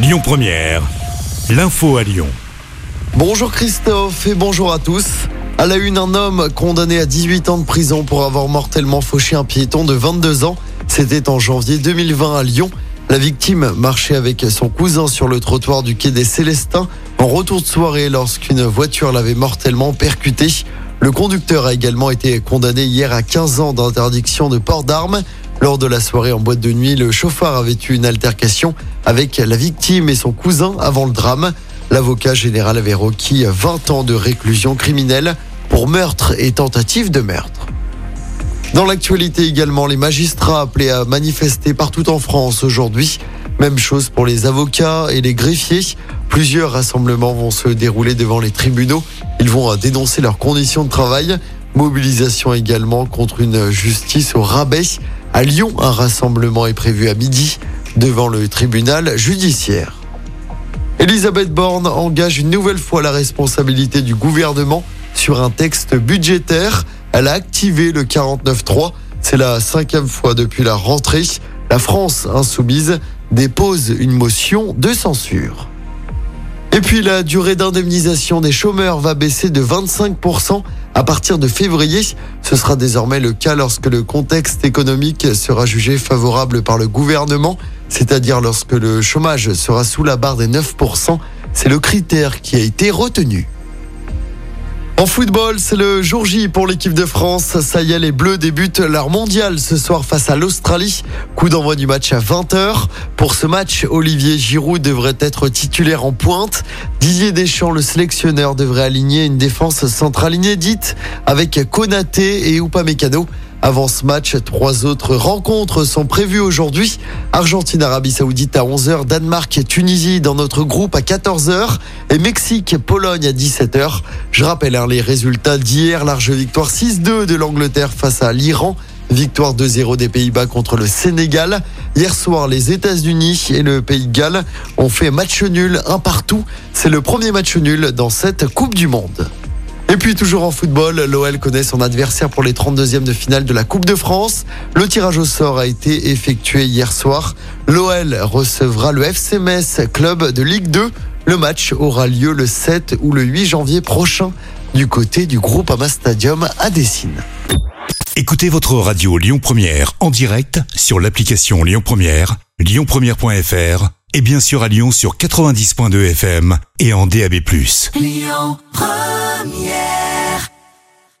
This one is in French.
Lyon Première, l'info à Lyon. Bonjour Christophe et bonjour à tous. À la une, un homme condamné à 18 ans de prison pour avoir mortellement fauché un piéton de 22 ans. C'était en janvier 2020 à Lyon. La victime marchait avec son cousin sur le trottoir du quai des Célestins en retour de soirée lorsqu'une voiture l'avait mortellement percuté. Le conducteur a également été condamné hier à 15 ans d'interdiction de port d'armes. Lors de la soirée en boîte de nuit, le chauffeur avait eu une altercation avec la victime et son cousin avant le drame. L'avocat général avait requis 20 ans de réclusion criminelle pour meurtre et tentative de meurtre. Dans l'actualité également, les magistrats appelés à manifester partout en France aujourd'hui. Même chose pour les avocats et les greffiers. Plusieurs rassemblements vont se dérouler devant les tribunaux. Ils vont dénoncer leurs conditions de travail. Mobilisation également contre une justice au rabais. À Lyon, un rassemblement est prévu à midi devant le tribunal judiciaire. Elisabeth Borne engage une nouvelle fois la responsabilité du gouvernement sur un texte budgétaire. Elle a activé le 49.3. C'est la cinquième fois depuis la rentrée. La France insoumise dépose une motion de censure. Et puis la durée d'indemnisation des chômeurs va baisser de 25% à partir de février. Ce sera désormais le cas lorsque le contexte économique sera jugé favorable par le gouvernement, c'est-à-dire lorsque le chômage sera sous la barre des 9%. C'est le critère qui a été retenu. En football, c'est le jour J pour l'équipe de France. Ça y est, les Bleus débutent leur mondial ce soir face à l'Australie. Coup d'envoi du match à 20h. Pour ce match, Olivier Giroud devrait être titulaire en pointe. Didier Deschamps, le sélectionneur, devrait aligner une défense centrale inédite avec Konaté et Upamecano. Avant ce match, trois autres rencontres sont prévues aujourd'hui. Argentine, Arabie Saoudite à 11h, Danemark, Tunisie dans notre groupe à 14h et Mexique, Pologne à 17h. Je rappelle hein, les résultats d'hier, large victoire 6-2 de l'Angleterre face à l'Iran. Victoire 2-0 des Pays-Bas contre le Sénégal. Hier soir, les États-Unis et le Pays de Galles ont fait match nul, un partout. C'est le premier match nul dans cette Coupe du Monde. Et puis toujours en football, l'OL connaît son adversaire pour les 32e de finale de la Coupe de France. Le tirage au sort a été effectué hier soir. L'OL recevra le FC Metz, club de Ligue 2. Le match aura lieu le 7 ou le 8 janvier prochain du côté du groupe Ama Stadium à Dessine. Écoutez votre radio Lyon Première en direct sur l'application Lyon Première, lyonpremière.fr et bien sûr à Lyon sur 90.2 FM et en DAB+. Lyon Come, yeah.